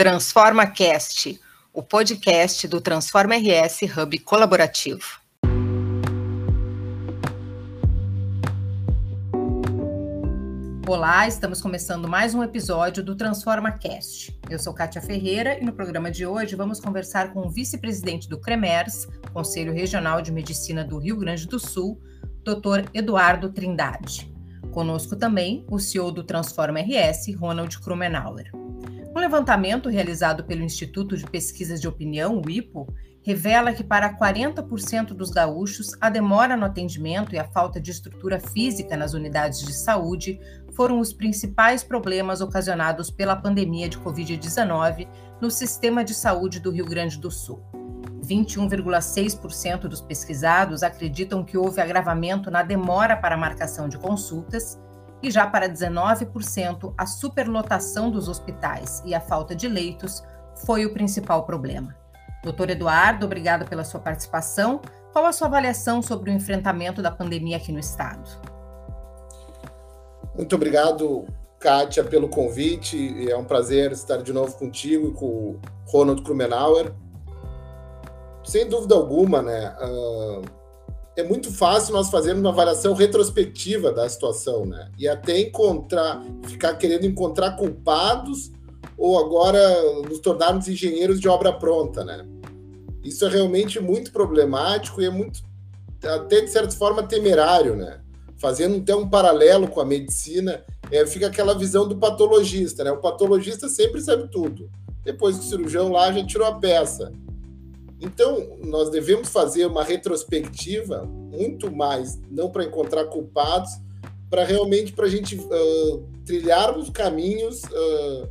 Transforma Cast, o podcast do Transforma RS Hub colaborativo. Olá, estamos começando mais um episódio do Transforma Cast. Eu sou Kátia Ferreira e no programa de hoje vamos conversar com o vice-presidente do CREMERS, Conselho Regional de Medicina do Rio Grande do Sul, Dr. Eduardo Trindade. Conosco também o CEO do Transforma RS, Ronald Krumenauer. Um levantamento realizado pelo Instituto de Pesquisas de Opinião, o IPO, revela que para 40% dos gaúchos, a demora no atendimento e a falta de estrutura física nas unidades de saúde foram os principais problemas ocasionados pela pandemia de Covid-19 no sistema de saúde do Rio Grande do Sul. 21,6% dos pesquisados acreditam que houve agravamento na demora para a marcação de consultas e já para 19%, a superlotação dos hospitais e a falta de leitos foi o principal problema. Doutor Eduardo, obrigado pela sua participação. Qual a sua avaliação sobre o enfrentamento da pandemia aqui no estado? Muito obrigado, Kátia, pelo convite. É um prazer estar de novo contigo e com o Ronald Krumenauer. Sem dúvida alguma, né? Uh é muito fácil nós fazermos uma avaliação retrospectiva da situação, né? E até encontrar, ficar querendo encontrar culpados ou agora nos tornarmos engenheiros de obra pronta, né? Isso é realmente muito problemático e é muito, até de certa forma, temerário, né? Fazendo até um paralelo com a medicina, é, fica aquela visão do patologista, né? O patologista sempre sabe tudo. Depois o cirurgião lá já tirou a peça. Então, nós devemos fazer uma retrospectiva muito mais, não para encontrar culpados, para realmente para a gente uh, trilharmos caminhos uh,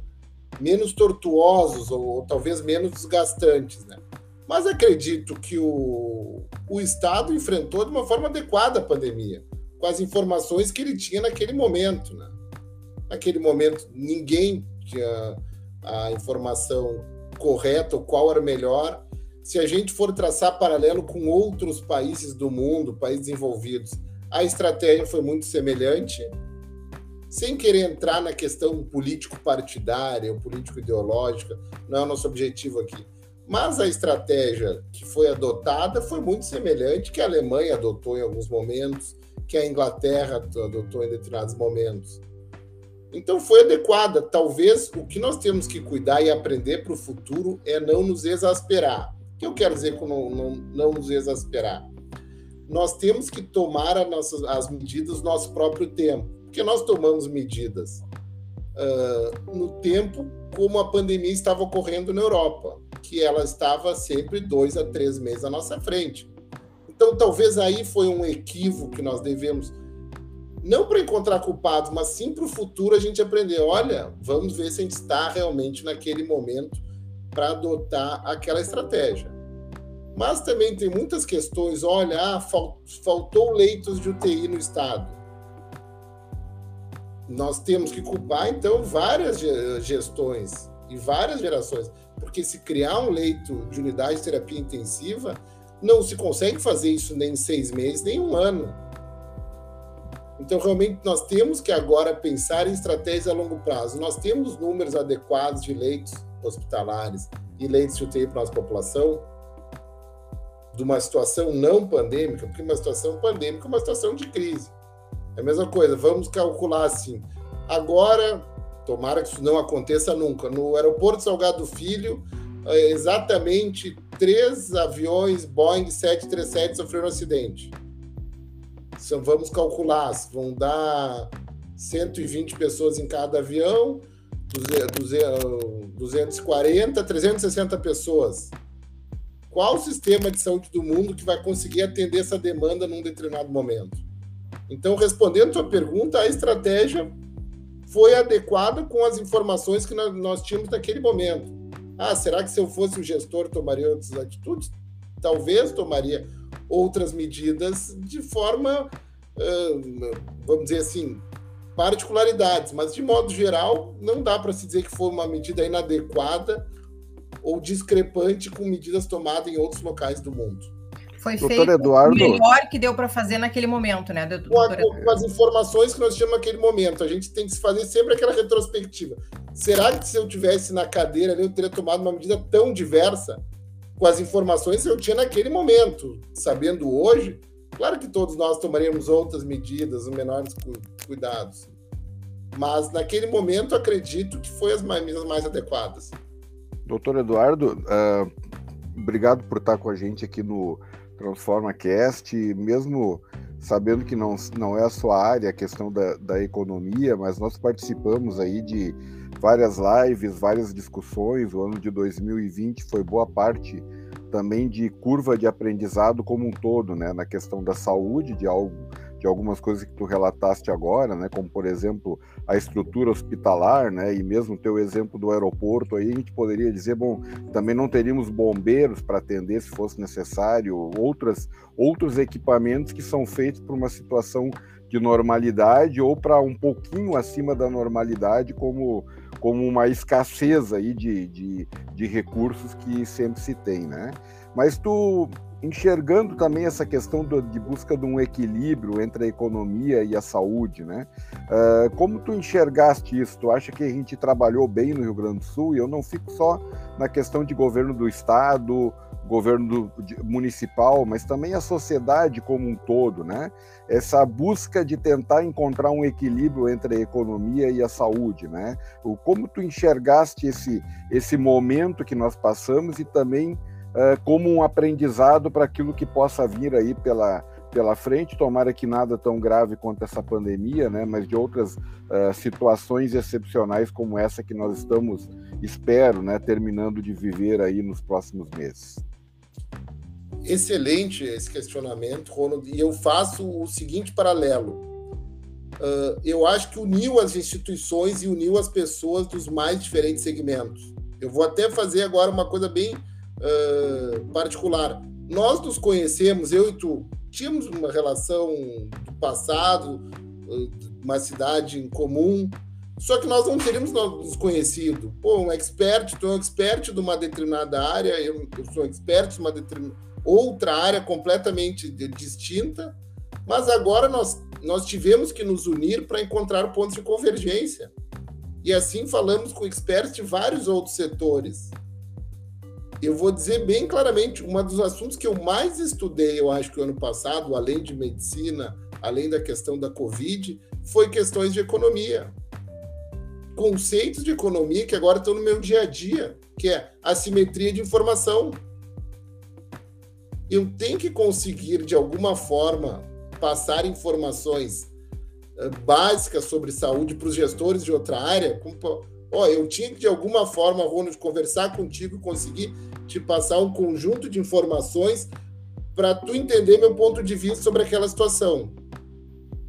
menos tortuosos ou, ou, talvez menos desgastantes, né? Mas acredito que o, o Estado enfrentou de uma forma adequada a pandemia, com as informações que ele tinha naquele momento, né? Naquele momento, ninguém tinha a informação correta, ou qual era melhor, se a gente for traçar paralelo com outros países do mundo, países desenvolvidos, a estratégia foi muito semelhante, sem querer entrar na questão político-partidária ou político-ideológica, não é o nosso objetivo aqui. Mas a estratégia que foi adotada foi muito semelhante que a Alemanha adotou em alguns momentos, que a Inglaterra adotou em determinados momentos. Então foi adequada. Talvez o que nós temos que cuidar e aprender para o futuro é não nos exasperar. Que eu quero dizer com não, não, não nos exasperar? Nós temos que tomar nossas, as medidas no nosso próprio tempo, porque nós tomamos medidas uh, no tempo como a pandemia estava ocorrendo na Europa, que ela estava sempre dois a três meses à nossa frente. Então, talvez aí foi um equívoco que nós devemos, não para encontrar culpados, mas sim para o futuro a gente aprender. Olha, vamos ver se a gente está realmente naquele momento para adotar aquela estratégia. Mas também tem muitas questões. Olha, ah, faltou leitos de UTI no estado. Nós temos que culpar, então, várias gestões e várias gerações. Porque se criar um leito de unidade de terapia intensiva, não se consegue fazer isso nem em seis meses, nem um ano. Então, realmente, nós temos que agora pensar em estratégias a longo prazo. Nós temos números adequados de leitos hospitalares e leitos de UTI para a nossa população, de uma situação não pandêmica, porque uma situação pandêmica é uma situação de crise. É a mesma coisa, vamos calcular assim. Agora, tomara que isso não aconteça nunca, no aeroporto Salgado Filho, é, exatamente três aviões Boeing 737 sofreram um acidente. Então, vamos calcular, vão dar 120 pessoas em cada avião, 240, 360 pessoas. Qual o sistema de saúde do mundo que vai conseguir atender essa demanda num determinado momento? Então, respondendo a sua pergunta, a estratégia foi adequada com as informações que nós tínhamos naquele momento. Ah, será que se eu fosse o gestor tomaria outras atitudes? Talvez tomaria outras medidas de forma, vamos dizer assim, particularidades, mas de modo geral, não dá para se dizer que foi uma medida inadequada ou discrepante com medidas tomadas em outros locais do mundo. Foi doutor feito Eduardo... o melhor que deu para fazer naquele momento, né, doutor? Com, com as informações que nós tínhamos naquele momento. A gente tem que fazer sempre aquela retrospectiva. será que se eu tivesse na cadeira eu teria tomado uma medida tão diversa com as informações que eu tinha naquele momento? Sabendo hoje, claro que todos nós tomaríamos outras medidas, menores cuidados. Mas naquele momento acredito que foi as medidas mais adequadas. Doutor Eduardo, uh, obrigado por estar com a gente aqui no Transforma Cast, mesmo sabendo que não, não é a sua área, a questão da, da economia, mas nós participamos aí de várias lives, várias discussões. O ano de 2020 foi boa parte também de curva de aprendizado como um todo, né, na questão da saúde, de algo de algumas coisas que tu relataste agora, né, como por exemplo a estrutura hospitalar, né, e mesmo teu exemplo do aeroporto aí a gente poderia dizer, bom, também não teríamos bombeiros para atender se fosse necessário, outras outros equipamentos que são feitos para uma situação de normalidade ou para um pouquinho acima da normalidade, como, como uma escassez aí de, de, de recursos que sempre se tem, né? Mas tu enxergando também essa questão do, de busca de um equilíbrio entre a economia e a saúde, né? Uh, como tu enxergaste isso? Tu acha que a gente trabalhou bem no Rio Grande do Sul? E eu não fico só na questão de governo do estado, governo municipal, mas também a sociedade como um todo, né? Essa busca de tentar encontrar um equilíbrio entre a economia e a saúde, né? O, como tu enxergaste esse, esse momento que nós passamos e também uh, como um aprendizado para aquilo que possa vir aí pela, pela frente. Tomara que nada tão grave quanto essa pandemia, né? Mas de outras uh, situações excepcionais como essa que nós estamos, espero, né? Terminando de viver aí nos próximos meses. Excelente esse questionamento, Ronald. E eu faço o seguinte paralelo. Uh, eu acho que uniu as instituições e uniu as pessoas dos mais diferentes segmentos. Eu vou até fazer agora uma coisa bem uh, particular. Nós nos conhecemos, eu e tu, tínhamos uma relação do passado, uh, uma cidade em comum, só que nós não teríamos nos conhecido. Pô, um expert, tu é um expert de uma determinada área, eu, eu sou um expert de uma outra área completamente distinta, mas agora nós, nós tivemos que nos unir para encontrar pontos de convergência. E assim falamos com experts de vários outros setores eu vou dizer bem claramente, um dos assuntos que eu mais estudei, eu acho que o ano passado, além de medicina, além da questão da Covid, foi questões de economia. Conceitos de economia que agora estão no meu dia a dia, que é assimetria de informação. Eu tenho que conseguir, de alguma forma, passar informações eh, básicas sobre saúde para os gestores de outra área, ó, eu tinha que de alguma forma, Ronald, conversar contigo e conseguir te passar um conjunto de informações para tu entender meu ponto de vista sobre aquela situação.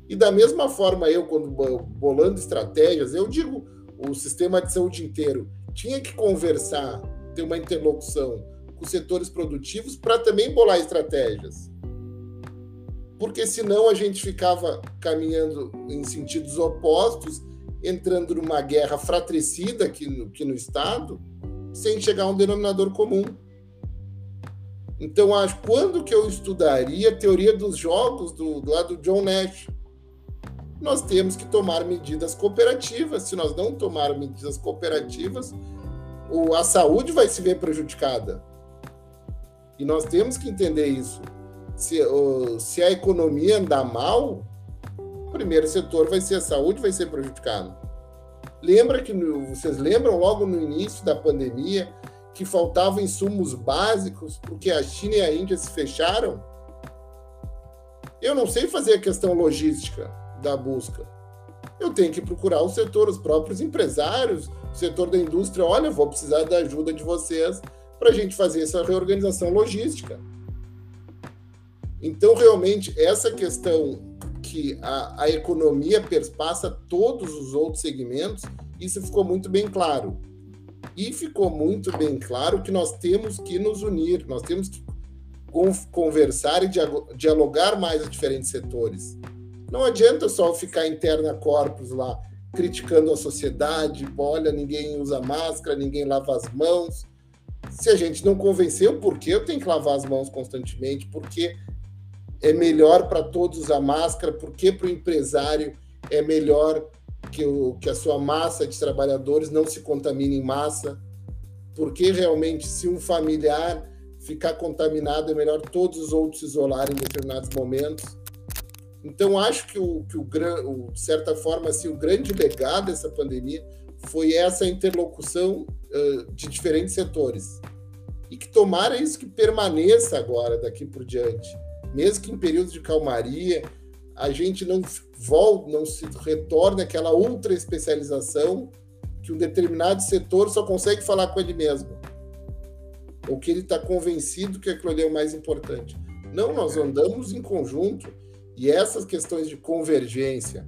E da mesma forma, eu, quando bolando estratégias, eu digo, o sistema de saúde inteiro tinha que conversar, ter uma interlocução os setores produtivos para também bolar estratégias. Porque senão a gente ficava caminhando em sentidos opostos entrando numa guerra fratricida aqui no, aqui no Estado, sem chegar a um denominador comum. Então, acho quando que eu estudaria a teoria dos jogos do, do lado do John Nash? Nós temos que tomar medidas cooperativas. Se nós não tomarmos medidas cooperativas, o, a saúde vai se ver prejudicada. E nós temos que entender isso. Se, o, se a economia andar mal, o primeiro setor vai ser a saúde, vai ser prejudicado. Lembra que vocês lembram logo no início da pandemia que faltavam insumos básicos porque a China e a Índia se fecharam? Eu não sei fazer a questão logística da busca. Eu tenho que procurar o setor, os próprios empresários, o setor da indústria. Olha, vou precisar da ajuda de vocês para a gente fazer essa reorganização logística. Então, realmente, essa questão que a, a economia perpassa todos os outros segmentos, isso ficou muito bem claro. E ficou muito bem claro que nós temos que nos unir, nós temos que conversar e dialogar mais os diferentes setores. Não adianta só ficar interna corpus lá criticando a sociedade, olha, ninguém usa máscara, ninguém lava as mãos. Se a gente não convenceu, por que eu tenho que lavar as mãos constantemente? Porque é melhor para todos a máscara, porque para o empresário é melhor que, o, que a sua massa de trabalhadores não se contamine em massa, porque realmente, se um familiar ficar contaminado, é melhor todos os outros se isolarem em determinados momentos. Então, acho que, o, que o, o, certa forma, assim, o grande legado dessa pandemia foi essa interlocução uh, de diferentes setores. E que tomara isso que permaneça agora, daqui por diante. Mesmo que em períodos de calmaria, a gente não volta, não se retorne àquela ultra especialização que um determinado setor só consegue falar com ele mesmo. Ou que ele está convencido que aquilo ali é o mais importante. Não, nós andamos em conjunto e essas questões de convergência,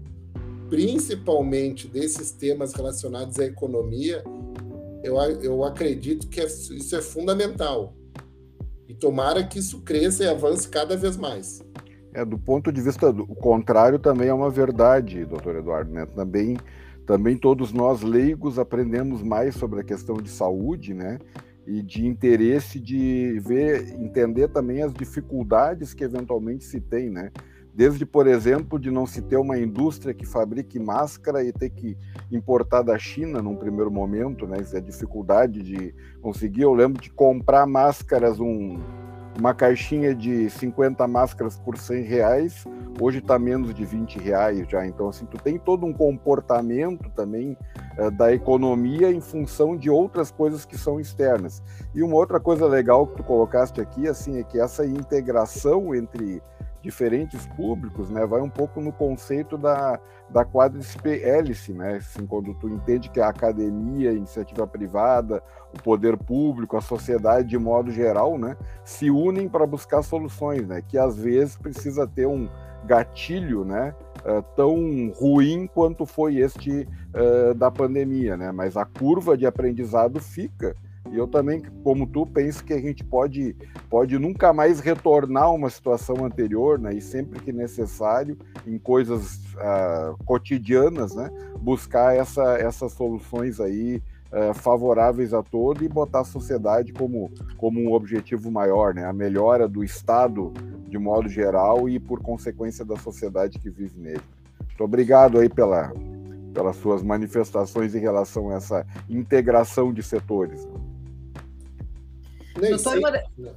principalmente desses temas relacionados à economia, eu, eu acredito que é, isso é fundamental. E tomara que isso cresça e avance cada vez mais. É, do ponto de vista do contrário, também é uma verdade, doutor Eduardo. Né? Também, também todos nós leigos aprendemos mais sobre a questão de saúde, né? E de interesse de ver, entender também as dificuldades que eventualmente se tem, né? Desde, por exemplo, de não se ter uma indústria que fabrique máscara e ter que importar da China num primeiro momento, né? A dificuldade de conseguir. Eu lembro de comprar máscaras, um, uma caixinha de 50 máscaras por 100 reais, hoje está menos de 20 reais já. Então, assim, tu tem todo um comportamento também uh, da economia em função de outras coisas que são externas. E uma outra coisa legal que tu colocaste aqui, assim, é que essa integração entre diferentes públicos, né, vai um pouco no conceito da, da quádrice hélice, né, assim, quando tu entende que a academia, a iniciativa privada, o poder público, a sociedade de modo geral, né, se unem para buscar soluções, né, que às vezes precisa ter um gatilho, né, uh, tão ruim quanto foi este uh, da pandemia, né, mas a curva de aprendizado fica, e eu também, como tu, penso que a gente pode, pode nunca mais retornar a uma situação anterior, né? E sempre que necessário, em coisas uh, cotidianas, né? Buscar essa, essas soluções aí uh, favoráveis a todo e botar a sociedade como, como um objetivo maior, né? A melhora do Estado de modo geral e, por consequência, da sociedade que vive nele. Muito obrigado aí pela, pelas suas manifestações em relação a essa integração de setores. Nem Doutor, sem...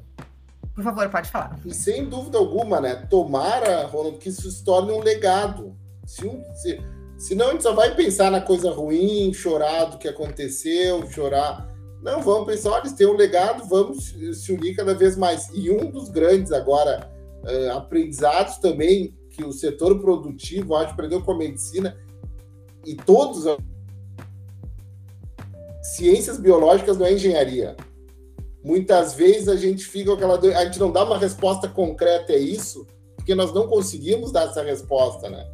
Por favor, pode falar. E sem dúvida alguma, né? Tomara, Ronald, que isso se torne um legado. Se, um, se, senão a gente só vai pensar na coisa ruim, chorar do que aconteceu, chorar. Não, vamos pensar, olha, se tem um legado, vamos se unir cada vez mais. E um dos grandes agora uh, aprendizados também que o setor produtivo, acho, aprendeu com a medicina, e todos ciências biológicas não é engenharia muitas vezes a gente fica com aquela. A gente não dá uma resposta concreta, é isso, porque nós não conseguimos dar essa resposta, né?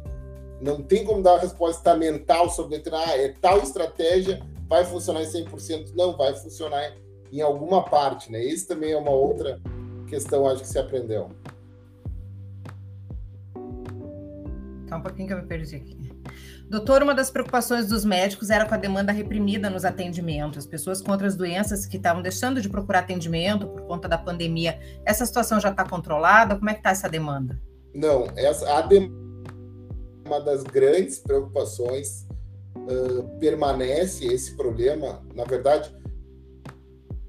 Não tem como dar uma resposta mental sobre ah, é tal estratégia, vai funcionar em 100%. Não, vai funcionar em alguma parte, né? Isso também é uma outra questão, acho que se aprendeu. Tá um pouquinho que eu me perdi aqui. Doutor, uma das preocupações dos médicos era com a demanda reprimida nos atendimentos, as pessoas com outras doenças que estavam deixando de procurar atendimento por conta da pandemia. Essa situação já está controlada? Como é que está essa demanda? Não, essa a demanda é uma das grandes preocupações. Uh, permanece esse problema. Na verdade,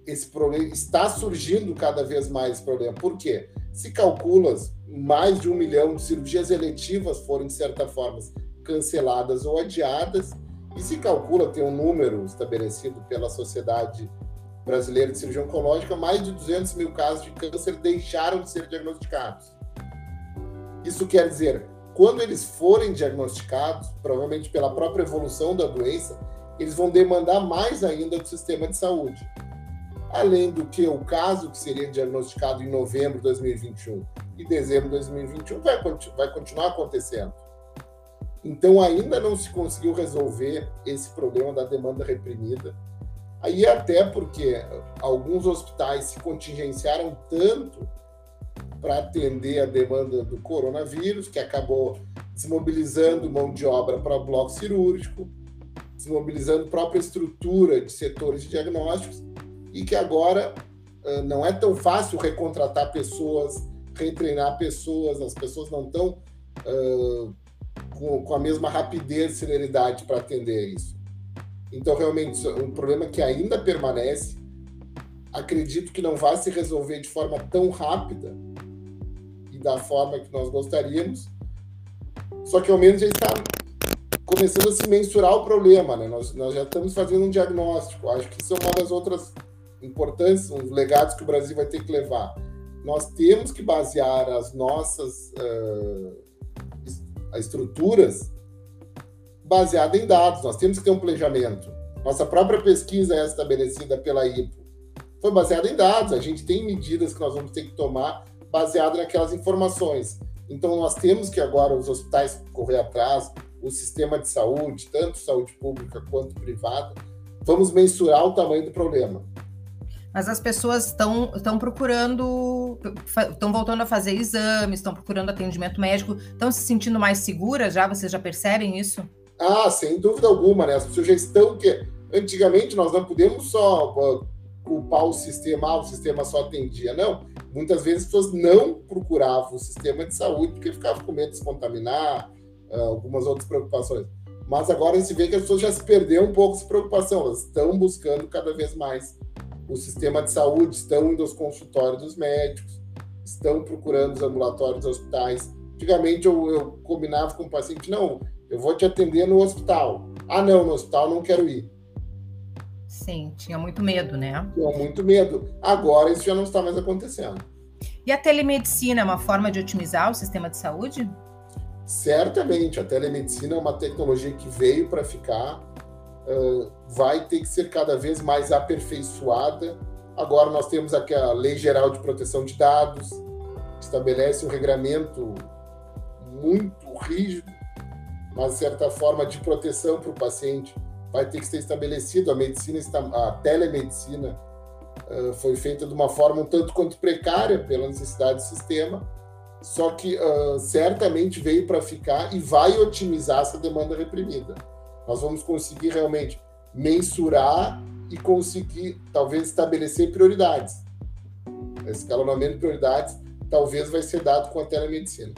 esse problema está surgindo cada vez mais esse problema. Por quê? Se calcula mais de um milhão de cirurgias eletivas foram, de certa forma, canceladas ou adiadas, e se calcula, tem um número estabelecido pela Sociedade Brasileira de Cirurgia Oncológica, mais de 200 mil casos de câncer deixaram de ser diagnosticados. Isso quer dizer, quando eles forem diagnosticados, provavelmente pela própria evolução da doença, eles vão demandar mais ainda do sistema de saúde. Além do que o caso que seria diagnosticado em novembro de 2021 e dezembro de 2021 vai, vai continuar acontecendo. Então, ainda não se conseguiu resolver esse problema da demanda reprimida. Aí, até porque alguns hospitais se contingenciaram tanto para atender a demanda do coronavírus, que acabou desmobilizando mão de obra para bloco cirúrgico, desmobilizando própria estrutura de setores de diagnósticos, e que agora não é tão fácil recontratar pessoas, retreinar pessoas, as pessoas não estão uh, com, com a mesma rapidez e celeridade para atender isso. Então, realmente, é um problema que ainda permanece. Acredito que não vai se resolver de forma tão rápida e da forma que nós gostaríamos. Só que ao menos já está começando a se mensurar o problema, né? Nós, nós já estamos fazendo um diagnóstico. Acho que isso é uma das outras importantes, uns legados que o Brasil vai ter que levar. Nós temos que basear as nossas uh, estruturas baseada em dados. Nós temos que ter um planejamento. Nossa própria pesquisa é estabelecida pela IPO foi baseada em dados. A gente tem medidas que nós vamos ter que tomar baseado naquelas informações. Então, nós temos que agora os hospitais correr atrás, o sistema de saúde, tanto saúde pública quanto privada, vamos mensurar o tamanho do problema. Mas as pessoas estão procurando, estão voltando a fazer exames, estão procurando atendimento médico, estão se sentindo mais seguras já? Vocês já percebem isso? Ah, sem dúvida alguma, né? As pessoas já estão que antigamente nós não podemos só culpar o sistema, ah, o sistema só atendia. Não, muitas vezes as pessoas não procuravam o sistema de saúde porque ficavam com medo de se contaminar, ah, algumas outras preocupações. Mas agora a gente vê que as pessoas já se perderam um pouco essa preocupação, elas estão buscando cada vez mais o sistema de saúde, estão indo aos consultórios dos médicos, estão procurando os ambulatórios dos hospitais. Antigamente eu, eu combinava com o paciente, não, eu vou te atender no hospital. Ah, não, no hospital não quero ir. Sim, tinha muito medo, né? Tinha muito medo. Agora isso já não está mais acontecendo. E a telemedicina é uma forma de otimizar o sistema de saúde? Certamente, a telemedicina é uma tecnologia que veio para ficar, uh, vai ter que ser cada vez mais aperfeiçoada. Agora nós temos aqui a Lei Geral de Proteção de Dados, que estabelece um regramento muito rígido, mas certa forma de proteção para o paciente vai ter que ser estabelecido. A medicina, a telemedicina foi feita de uma forma um tanto quanto precária pela necessidade do sistema, só que uh, certamente veio para ficar e vai otimizar essa demanda reprimida. Nós vamos conseguir realmente mensurar e conseguir, talvez, estabelecer prioridades. Escalonamento de prioridades talvez vai ser dado com a telemedicina.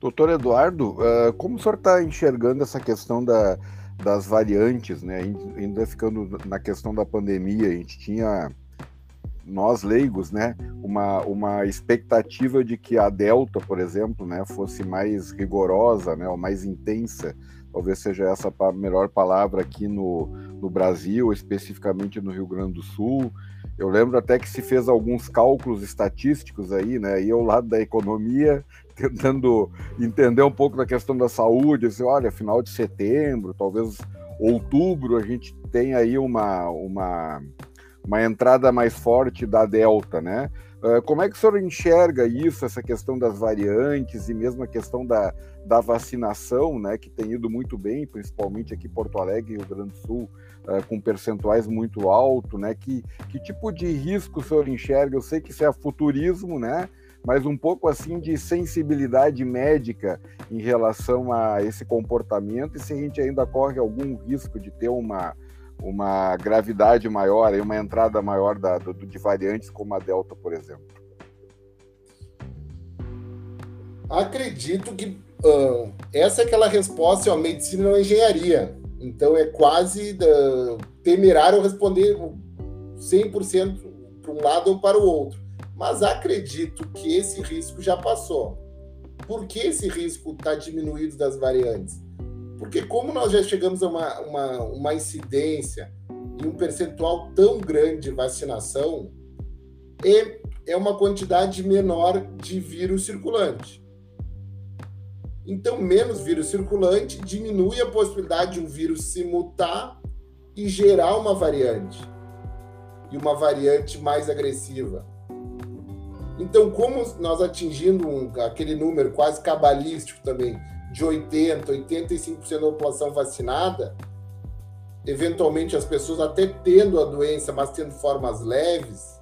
Doutor Eduardo, uh, como o senhor está enxergando essa questão da, das variantes, né? Ainda ficando na questão da pandemia, a gente tinha nós leigos, né, uma, uma expectativa de que a delta, por exemplo, né, fosse mais rigorosa, né, ou mais intensa, talvez seja essa a melhor palavra aqui no, no Brasil, especificamente no Rio Grande do Sul. Eu lembro até que se fez alguns cálculos estatísticos aí, né, e eu lado da economia tentando entender um pouco da questão da saúde, assim, olha, final de setembro, talvez outubro, a gente tem aí uma, uma, uma entrada mais forte da Delta, né? Uh, como é que o senhor enxerga isso, essa questão das variantes e mesmo a questão da, da vacinação, né, que tem ido muito bem, principalmente aqui em Porto Alegre e Rio Grande do Sul, uh, com percentuais muito altos, né? Que, que tipo de risco o senhor enxerga? Eu sei que isso é futurismo, né? mas um pouco assim de sensibilidade médica em relação a esse comportamento e se a gente ainda corre algum risco de ter uma, uma gravidade maior, uma entrada maior da, do, de variantes como a Delta, por exemplo. Acredito que uh, essa é aquela resposta, a medicina não é engenharia. Então é quase uh, temerário responder 100% para um lado ou para o outro mas acredito que esse risco já passou. Por que esse risco está diminuído das variantes? Porque como nós já chegamos a uma, uma, uma incidência e um percentual tão grande de vacinação, é, é uma quantidade menor de vírus circulante. Então, menos vírus circulante diminui a possibilidade de um vírus se mutar e gerar uma variante. E uma variante mais agressiva. Então, como nós atingindo um, aquele número quase cabalístico também, de 80%, 85% da população vacinada, eventualmente as pessoas até tendo a doença, mas tendo formas leves,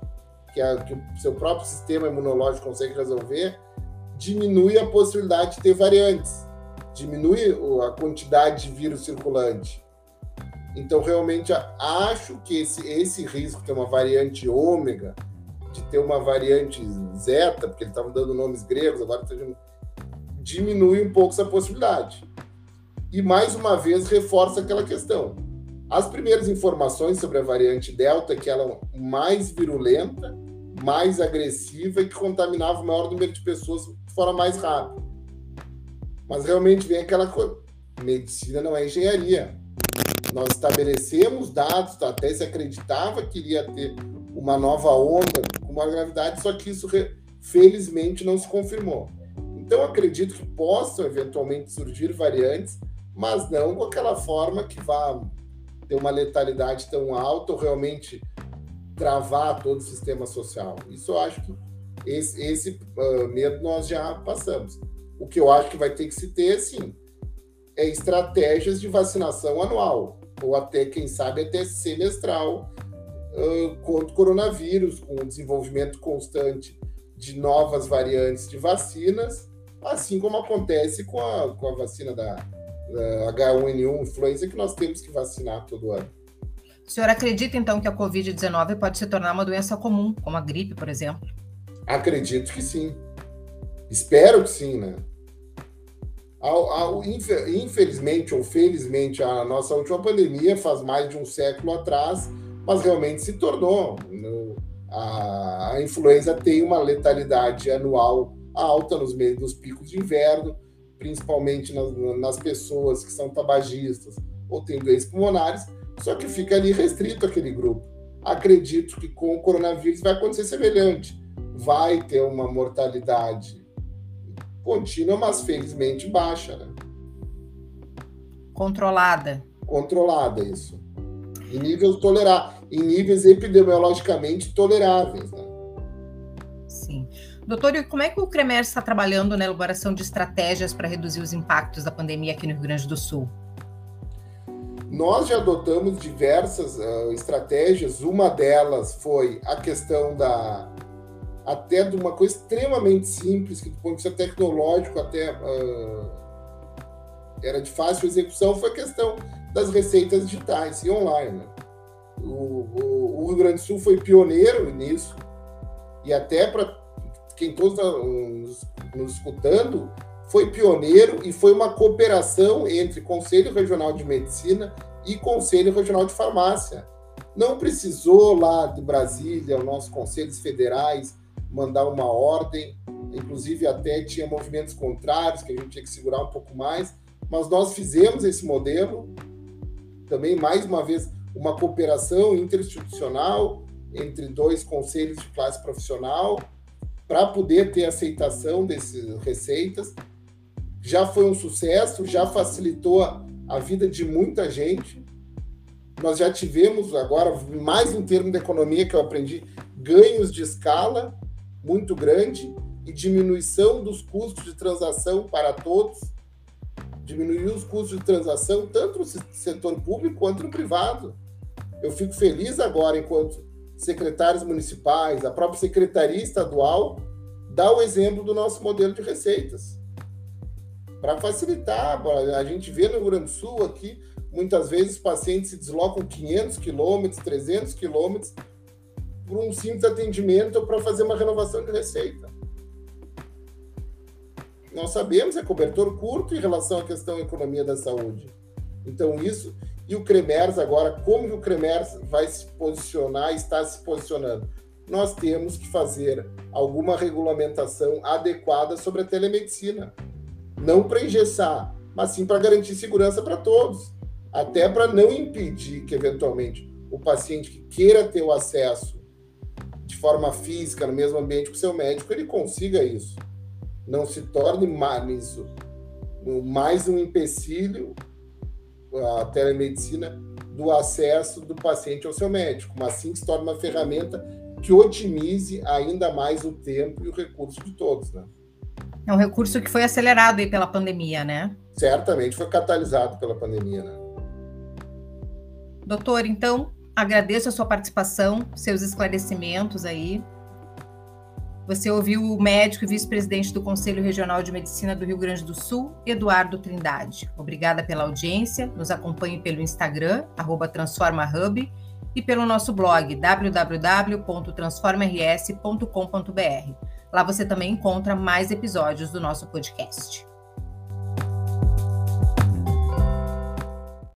que, a, que o seu próprio sistema imunológico consegue resolver, diminui a possibilidade de ter variantes, diminui a quantidade de vírus circulante. Então, realmente, acho que esse, esse risco de ter uma variante ômega, de ter uma variante zeta, porque ele estava dando nomes gregos, agora tá diminui um pouco essa possibilidade. e mais uma vez reforça aquela questão. As primeiras informações sobre a variante Delta que ela é mais virulenta, mais agressiva e que contaminava o maior número de pessoas de forma mais rápida. Mas realmente vem aquela coisa. Medicina não é engenharia. Nós estabelecemos dados, até se acreditava que iria ter uma nova onda com uma gravidade, só que isso felizmente não se confirmou. Então acredito que possam eventualmente surgir variantes, mas não com aquela forma que vá ter uma letalidade tão alta ou realmente travar todo o sistema social. Isso eu acho que esse, esse uh, medo nós já passamos. O que eu acho que vai ter que se ter, sim, é estratégias de vacinação anual, ou até, quem sabe, até semestral uh, contra o coronavírus, com o desenvolvimento constante de novas variantes de vacinas, assim como acontece com a, com a vacina da, da H1N1 influenza, que nós temos que vacinar todo ano. O senhor acredita, então, que a Covid-19 pode se tornar uma doença comum, como a gripe, por exemplo? Acredito que sim. Espero que sim, né? Ao, ao, infelizmente ou felizmente, a nossa última pandemia faz mais de um século atrás, mas realmente se tornou. No, a, a influenza tem uma letalidade anual alta nos meios dos picos de inverno, principalmente nas, nas pessoas que são tabagistas ou têm doenças pulmonares, só que fica ali restrito aquele grupo. Acredito que com o coronavírus vai acontecer semelhante. Vai ter uma mortalidade contínua, mas felizmente baixa, né? Controlada. Controlada, isso. Em níveis tolerar, em níveis epidemiologicamente toleráveis, né? Sim. Doutor, e como é que o CREMER está trabalhando na elaboração de estratégias para reduzir os impactos da pandemia aqui no Rio Grande do Sul? Nós já adotamos diversas uh, estratégias. Uma delas foi a questão da até de uma coisa extremamente simples, que do ponto de vista tecnológico até uh, era de fácil execução, foi a questão das receitas digitais e online. Né? O, o, o, Rio Grande do Sul foi pioneiro nisso, e até para quem todos nos, nos escutando, foi pioneiro e foi uma cooperação entre Conselho Regional de Medicina e Conselho Regional de Farmácia. Não precisou lá de Brasília, os nossos conselhos federais, mandar uma ordem, inclusive até tinha movimentos contrários que a gente tinha que segurar um pouco mais, mas nós fizemos esse modelo, também mais uma vez uma cooperação interinstitucional entre dois conselhos de classe profissional para poder ter aceitação dessas receitas. Já foi um sucesso, já facilitou a vida de muita gente. Nós já tivemos agora, mais em termos de economia que eu aprendi, ganhos de escala muito grande e diminuição dos custos de transação para todos, diminuir os custos de transação tanto no setor público quanto no privado. Eu fico feliz agora, enquanto secretários municipais, a própria secretaria estadual, dá o exemplo do nosso modelo de receitas. Para facilitar, a gente vê no Rio Grande do Sul aqui, muitas vezes pacientes se deslocam 500 quilômetros, 300 quilômetros por um simples atendimento para fazer uma renovação de receita. Nós sabemos, é cobertor curto em relação à questão da economia da saúde. Então, isso. E o CREMERS agora, como que o CREMERS vai se posicionar, está se posicionando? Nós temos que fazer alguma regulamentação adequada sobre a telemedicina. Não para engessar, mas sim para garantir segurança para todos. Até para não impedir que, eventualmente, o paciente que queira ter o acesso de forma física, no mesmo ambiente com o seu médico, ele consiga isso. Não se torne mais, mais um empecilho a telemedicina do acesso do paciente ao seu médico, mas sim se torne uma ferramenta que otimize ainda mais o tempo e o recurso de todos, né? É um recurso que foi acelerado aí pela pandemia, né? Certamente foi catalisado pela pandemia, né? Doutor, então, Agradeço a sua participação, seus esclarecimentos aí. Você ouviu o médico e vice-presidente do Conselho Regional de Medicina do Rio Grande do Sul, Eduardo Trindade. Obrigada pela audiência. Nos acompanhe pelo Instagram, TransformaHub, e pelo nosso blog, www.transformars.com.br. Lá você também encontra mais episódios do nosso podcast.